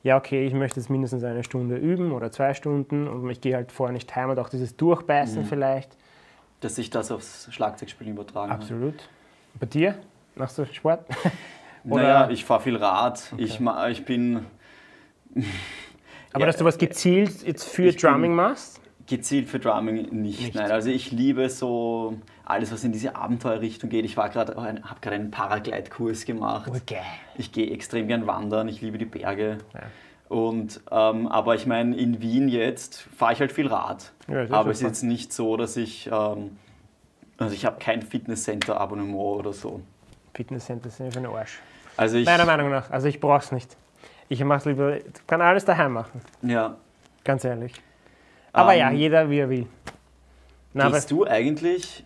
ja okay, ich möchte jetzt mindestens eine Stunde üben oder zwei Stunden und ich gehe halt vorher nicht heim und auch dieses Durchbeißen vielleicht. Dass sich das aufs Schlagzeugspielen übertragen hat. Absolut. Bei dir? Machst du Sport? [LAUGHS] Oder- Naja, ich fahre viel Rad. Ich, ma- ich bin Aber Ja, dass du was gezielt jetzt für Drumming machst? gezielt für Drumming nicht. Nicht. Nein, also ich liebe so alles, was in diese Abenteuerrichtung geht. Ich war gerade, habe gerade einen Paraglide-Kurs gemacht. geil. Ich gehe extrem gern wandern. Ich liebe die Berge. Ja. Und, ähm, aber ich meine, in Wien jetzt fahre ich halt viel Rad. Ja, aber es ist jetzt nicht so, dass ich, ähm, also ich habe kein Fitnesscenter-Abonnement oder so. Fitnesscenter sind für den Arsch. Also ich, Meiner Meinung nach. Also ich brauch's nicht. Ich mach's lieber, kann alles daheim machen. ja. Ganz ehrlich. Aber Ähm, ja, jeder wie er will. Na, Gehst du eigentlich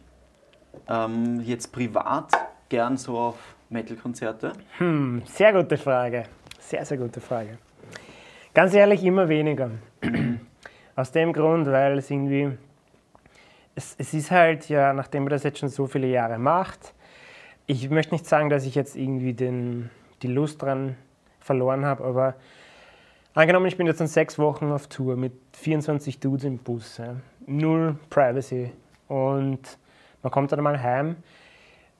ähm, jetzt privat gern so auf Metal-Konzerte? hm, sehr gute Frage. Sehr, sehr gute Frage. Ganz ehrlich, immer weniger. [CLEARS THROAT] Aus dem Grund, weil es irgendwie. Es, es ist halt ja, nachdem man das jetzt schon so viele Jahre macht, ich möchte nicht sagen, dass ich jetzt irgendwie den, die Lust dran verloren habe, aber angenommen, ich bin jetzt in sechs Wochen auf Tour mit 24 Dudes im Bus, ja, null Privacy und man kommt dann mal heim,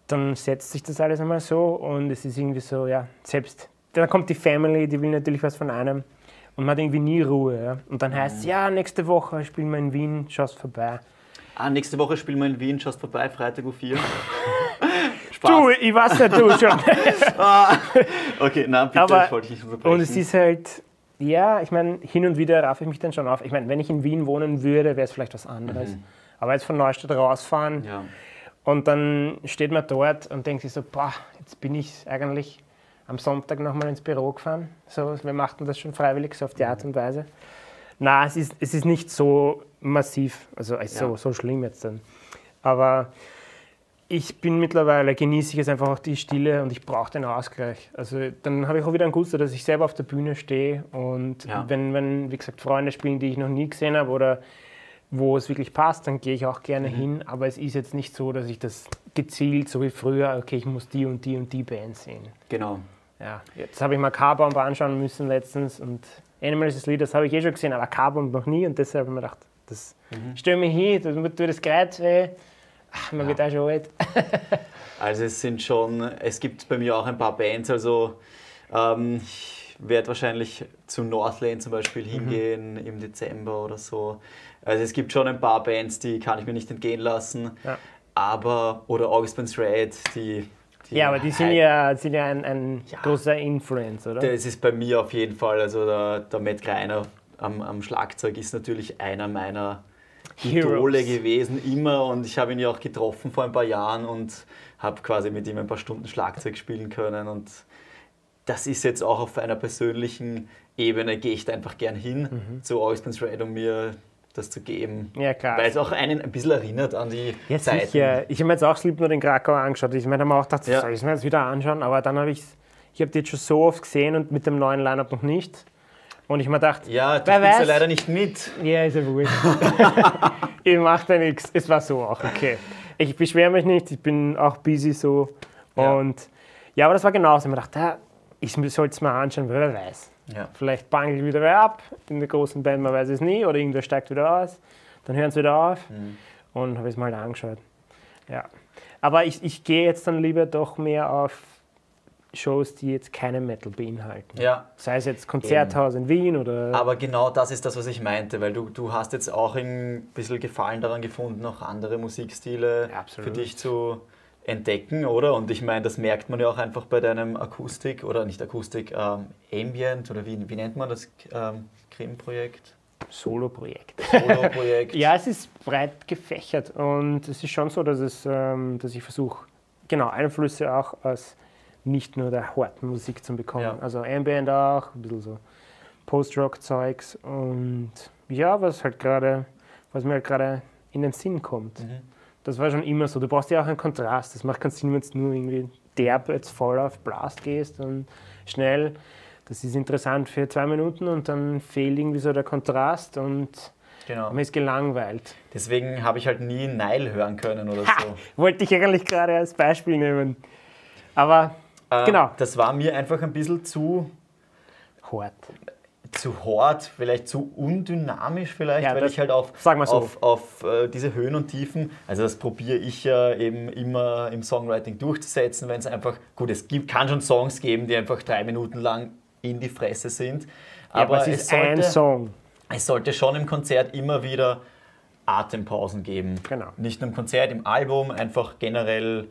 dann setzt sich das alles einmal so und es ist irgendwie so, ja, selbst, dann kommt die Family, die will natürlich was von einem und man hat irgendwie nie Ruhe. Ja. Und dann heißt es, ja, nächste Woche spielen wir in Wien, schaust vorbei. Ah, nächste Woche spielen wir in Wien, schaust vorbei, Freitag um 4. [LAUGHS] Du, ich weiß nicht, du schon. [LAUGHS] Okay, na bitte, Aber- ich wollte dich nicht unterbrechen. Und es ist halt, ja, ich meine, hin und wieder raffe ich mich dann schon auf. Ich meine, wenn ich in Wien wohnen würde, wäre es vielleicht was anderes. Aber jetzt von Neustadt rausfahren Mhm. ja. und dann steht man dort und denkt sich so, boah, jetzt bin ich eigentlich am Sonntag nochmal ins Büro gefahren. So, wir machten das schon freiwillig, so auf die Art und Weise. Na, es ist, es ist nicht so massiv, also äh, so, Ja. so schlimm jetzt dann. Aber ich bin mittlerweile, genieße ich es einfach auch die Stille und ich brauche den Ausgleich. Also dann habe ich auch wieder ein Gusto, dass ich selber auf der Bühne stehe und Ja. wenn, wenn, wie gesagt, Freunde spielen, die ich noch nie gesehen habe oder wo es wirklich passt, dann gehe ich auch gerne Mhm. hin. Aber es ist jetzt nicht so, dass ich das gezielt, so wie früher, okay, ich muss die und die und die Band sehen. Genau. Ja, jetzt habe ich mal Carbomb anschauen müssen letztens und Animals is Lead, das habe ich eh schon gesehen, aber Carbomb noch nie und deshalb habe ich mir gedacht, das Mhm. stell mich hin, das tut das Kreuz weh. Man wird auch schon alt. [LAUGHS] Also es sind schon, es gibt bei mir auch ein paar Bands, also ähm, ich werde wahrscheinlich zu Northlane zum Mhm. Beispiel hingehen im Dezember oder so. Also es gibt schon ein paar Bands, die kann ich mir nicht entgehen lassen. Ja. Aber, oder August Burns Red, die, die Ja, aber die sind ja, sind ja ein, ein Ja. großer Influence, oder? Das ist bei mir auf jeden Fall, also der, der Matt Greiner am, am Schlagzeug ist natürlich einer meiner Idole gewesen, immer. Und ich habe ihn ja auch getroffen vor ein paar Jahren und habe quasi mit ihm ein paar Stunden Schlagzeug spielen können. Und das ist jetzt auch auf einer persönlichen Ebene, gehe ich da einfach gern hin zu August Red, um mir das zu geben. Mhm. Ja, klar. Weil es auch einen ein bisschen erinnert an die Ja, Zeiten. sicher. Ich habe mir jetzt auch Slipknot in Krakau angeschaut. Ich meine, habe mir auch gedacht, Ja. soll ich es mir jetzt wieder anschauen? Aber dann habe ich ich habe die jetzt schon so oft gesehen und mit dem neuen Line-Up noch nicht. Und ich mir gedacht, Ja, du wer spielst ja weiß. leider nicht mit. Ja, ist ja wurscht. [LAUGHS] ich mache da nichts. Es war so auch okay. Ich beschwere mich nicht, ich bin auch busy so. Ja. Und ja, aber das war genauso. Ich mir gedacht, ja, ich soll es mal anschauen, weil wer weiß. Ja. Vielleicht bangelt wieder wer ab in der großen Band, man weiß es nie, oder irgendwer steigt wieder aus, dann hören sie wieder auf Mhm. und habe es mal angeschaut. Ja. Aber ich, ich gehe jetzt dann lieber doch mehr auf Shows, die jetzt keine Metal beinhalten. Ja, Sei es jetzt Konzerthaus in Wien oder. Aber genau das ist das, was ich meinte, weil du, du hast jetzt auch ein bisschen Gefallen daran gefunden, auch andere Musikstile absolut. für dich zu entdecken, oder? Und ich meine, das merkt man ja auch einfach bei deinem Akustik oder nicht Akustik, ähm, Ambient oder wie, wie nennt man das ähm, Krim-Projekt? Solo-Projekt. Solo-Projekt. [LAUGHS] Ja, es ist breit gefächert und es ist schon so, dass, es, ähm, dass ich versuche, genau, Einflüsse auch aus nicht nur der harten Musik zu bekommen. Ja. Also Ambient auch, ein bisschen so Post-Rock-Zeugs und ja, was halt gerade, was mir halt gerade in den Sinn kommt. Mhm. Das war schon immer so. Du brauchst ja auch einen Kontrast. Das macht keinen Sinn, wenn du nur irgendwie derb jetzt voll auf Blast gehst und schnell. Das ist interessant für zwei Minuten und dann fehlt irgendwie so der Kontrast und Genau. man ist gelangweilt. Deswegen habe ich halt nie Nile hören können oder Ha, so. wollte ich eigentlich gerade als Beispiel nehmen. Aber Äh, genau. Das war mir einfach ein bisschen zu, hart. zu hart, vielleicht zu undynamisch vielleicht, Ja, weil ich halt auf, so. auf, auf äh, diese Höhen und Tiefen, also das probiere ich ja eben immer im Songwriting durchzusetzen, wenn es einfach, gut, es gibt, kann schon Songs geben, die einfach drei Minuten lang in die Fresse sind, Aber, aber, es ist ein sollte, Song. es sollte schon im Konzert immer wieder Atempausen geben. Genau. Nicht nur im Konzert, im Album, einfach generell.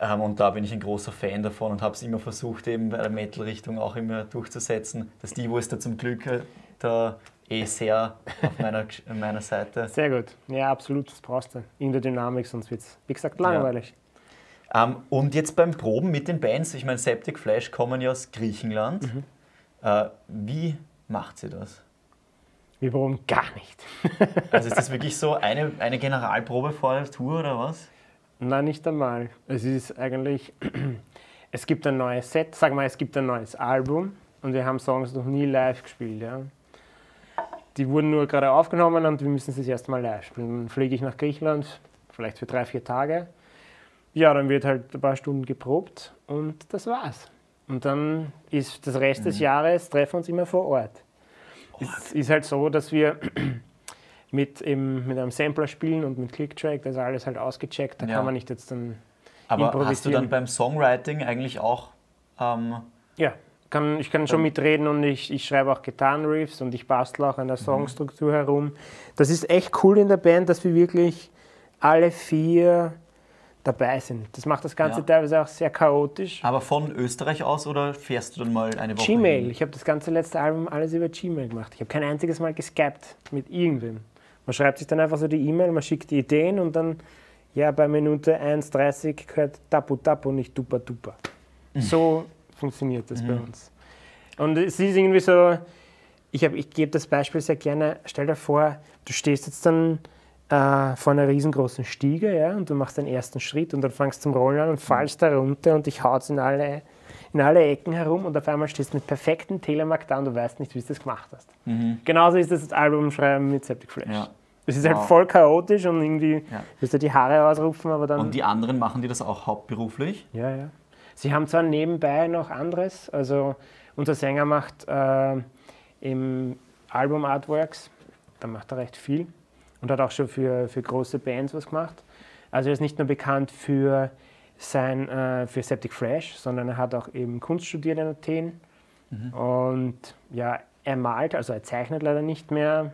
Ähm, und da bin ich ein großer Fan davon und habe es immer versucht, eben bei der Metal-Richtung auch immer durchzusetzen. Das Divo ist da zum Glück äh, da eh sehr auf meiner, [LAUGHS] meiner Seite. Sehr gut. Ja, absolut, das brauchst du. In der Dynamik, sonst wird es, wie gesagt, langweilig. Ähm, und jetzt beim Proben mit den Bands, ich meine, Septic Flash kommen ja aus Griechenland. Äh, wie macht sie das? Wir brauchen gar nicht. Also ist das [LAUGHS] wirklich so eine, eine Generalprobe vor der Tour oder was? Nein, nicht einmal. Es ist eigentlich, [CLEARS THROAT] es gibt ein neues Set, sag mal, es gibt ein neues Album und wir haben Songs noch nie live gespielt. Ja. Die wurden nur gerade aufgenommen und wir müssen sie das erste Mal live spielen. Dann fliege ich nach Griechenland, vielleicht für drei, vier Tage. Ja, dann wird halt ein paar Stunden geprobt und das war's. Und dann ist das Rest des Jahres, treffen wir uns immer vor Ort. Es ist halt so, dass wir [CLEARS THROAT] mit, eben, mit einem Sampler spielen und mit Clicktrack, das ist alles halt ausgecheckt, da Ja. kann man nicht jetzt dann Aber hast du improvisieren. dann beim Songwriting eigentlich auch ähm, Ja, kann, ich kann schon mitreden und ich, ich schreibe auch Gitarrenriffs und ich bastle auch an der Songstruktur herum. Das ist echt cool in der Band, dass wir wirklich alle vier dabei sind. Das macht das Ganze Ja. teilweise auch sehr chaotisch. Aber von Österreich aus oder fährst du dann mal eine Woche? Gmail, hin? ich habe das ganze letzte Album alles über Gmail gemacht. Ich habe kein einziges Mal geskypt mit irgendwem. Man schreibt sich dann einfach so die E-Mail, man schickt die Ideen und dann, ja, bei Minute 1,30 gehört Tapu Tapu, nicht Dupa Dupa. So funktioniert das bei uns. Und es ist irgendwie so, ich, hab- ich gebe das Beispiel sehr gerne, stell dir vor, du stehst jetzt dann äh, vor einer riesengroßen Stiege ja, und du machst den ersten Schritt und dann fangst du zum Rollen an und fallst da runter und dich haut in alle, in alle Ecken herum und auf einmal stehst du mit perfektem Telemark da und du weißt nicht, wie du das gemacht hast. Genauso ist das Album schreiben mit Septic Flash. Ja. Es ist Wow. halt voll chaotisch und irgendwie Ja. wirst du die Haare ausrupfen, aber dann... Und die anderen machen die das auch hauptberuflich? Ja, ja. Sie haben zwar nebenbei noch anderes, also unser Sänger macht äh, im Album Artworks, da macht er recht viel und hat auch schon für, für große Bands was gemacht. Also er ist nicht nur bekannt für sein äh, für Septic Fresh, sondern er hat auch eben Kunst studiert in Athen und ja, er malt, also er zeichnet leider nicht mehr,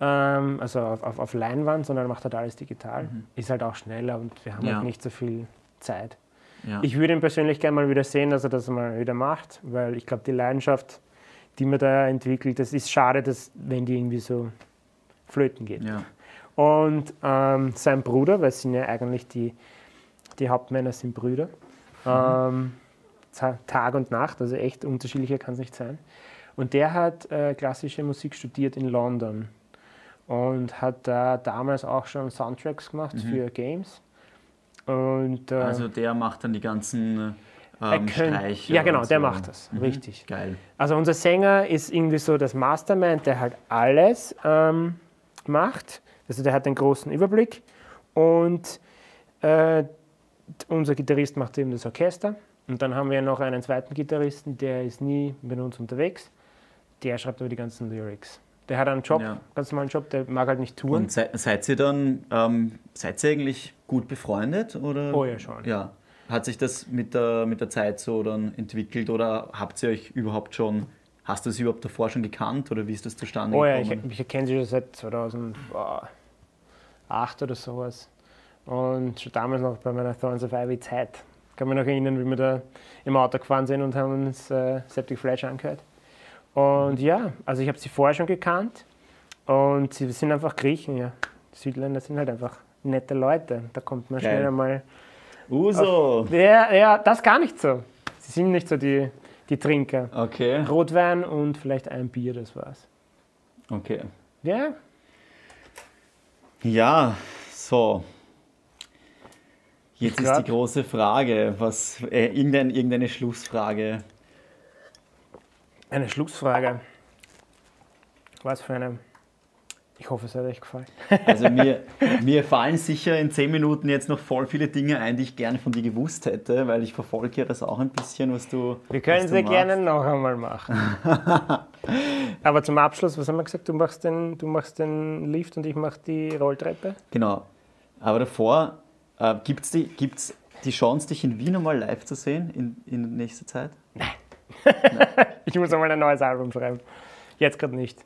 ähm, also auf, auf, auf Leinwand, sondern er macht halt alles digital. Ist halt auch schneller und wir haben Ja. halt nicht so viel Zeit. Ja. Ich würde ihn persönlich gerne mal wieder sehen, dass er das mal wieder macht, weil ich glaube, die Leidenschaft, die man da entwickelt, das ist schade, dass, wenn die irgendwie so flöten geht. ja. Und ähm, sein Bruder, weil es sind ja eigentlich die, die Hauptmänner sind Brüder, ähm, Ta- Tag und Nacht, also echt unterschiedlicher kann es nicht sein. Und der hat äh, klassische Musik studiert in London und hat da damals auch schon Soundtracks gemacht für Games. Und, äh, Also der macht dann die ganzen ähm, könnt- Streiche. ja, genau, und der so. macht das, Mhm. richtig. Geil. Also unser Sänger ist irgendwie so das Mastermind, der halt alles ähm, macht. Also der hat den großen Überblick. Und äh, unser Gitarrist macht eben das Orchester. Und dann haben wir noch einen zweiten Gitarristen, der ist nie mit uns unterwegs. Der schreibt aber die ganzen Lyrics. Der hat einen Job, Ja. ganz normalen Job, der mag halt nicht touren. Und se seid ihr dann, ähm, seid ihr eigentlich gut befreundet? Oder? Oh ja, schon. Ja. Hat sich das mit der, mit der Zeit so dann entwickelt oder habt ihr euch überhaupt schon, hast du es überhaupt davor schon gekannt oder wie ist das zustande Oh ja, ich, gekommen? ich kenne sie schon seit 2008 oder sowas. Und schon damals noch bei meiner Thorns of Ivy Zeit. Kann mich noch erinnern, wie wir da im Auto gefahren sind und haben uns äh, Septic Flash angehört. Und ja, also ich habe sie vorher schon gekannt. Und sie sind einfach Griechen, ja. Südländer sind halt einfach nette Leute. Da kommt man Geil. schnell einmal. Uso. Ja, ja, das gar nicht so. Sie sind nicht so die, die Trinker. Okay, Rotwein und vielleicht ein Bier, das war's. okay. Ja, Ja, so. Jetzt ist die große Frage, was, äh, irgendein, irgendeine Schlussfrage. eine Schlussfrage. Was für eine. Ich hoffe, es hat euch gefallen. Also mir, [LAUGHS] mir fallen sicher in zehn Minuten jetzt noch voll viele Dinge ein, die ich gerne von dir gewusst hätte, weil ich verfolge das auch ein bisschen, was du Wir können sie gerne noch einmal machen. [LAUGHS] Aber zum Abschluss, was haben wir gesagt? Du machst den, du machst den Lift und ich mache die Rolltreppe. Genau. Aber davor, äh, gibt es die, gibt's die Chance, dich in Wien einmal live zu sehen in, in nächster Zeit? [LAUGHS] Ich muss einmal ein neues Album schreiben. Jetzt gerade nicht.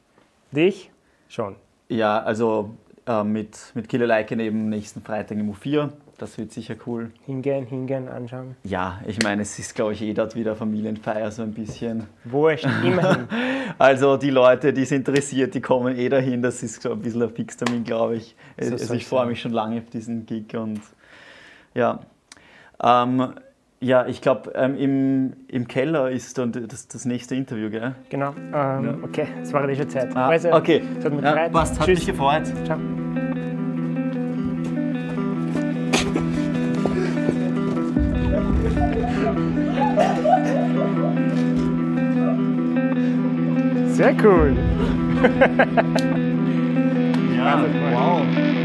Dich? Schon. Ja, also äh, mit, mit Killer Like eben nächsten Freitag im U4. Das wird sicher cool. Hingehen, hingehen, anschauen. Ja, ich meine, es ist, glaube ich, eh dort wieder Familienfeier so ein bisschen. Wurscht, immerhin. [LAUGHS] Also die Leute, die es interessiert, die kommen eh dahin. Das ist so ein bisschen ein Fixtermin, glaube ich. So Also ich freue mich schon lange auf diesen Gig und ja. Ähm, ja, ich glaube, ähm, im, im Keller ist dann das, das nächste Interview, gell? Genau. Ähm, Okay, es war eh schon Zeit. Ah, Also, okay. Ja, passt, hat Tschüss. mich gefreut. Ciao. Sehr cool. [LAUGHS] Ja, Also, wow.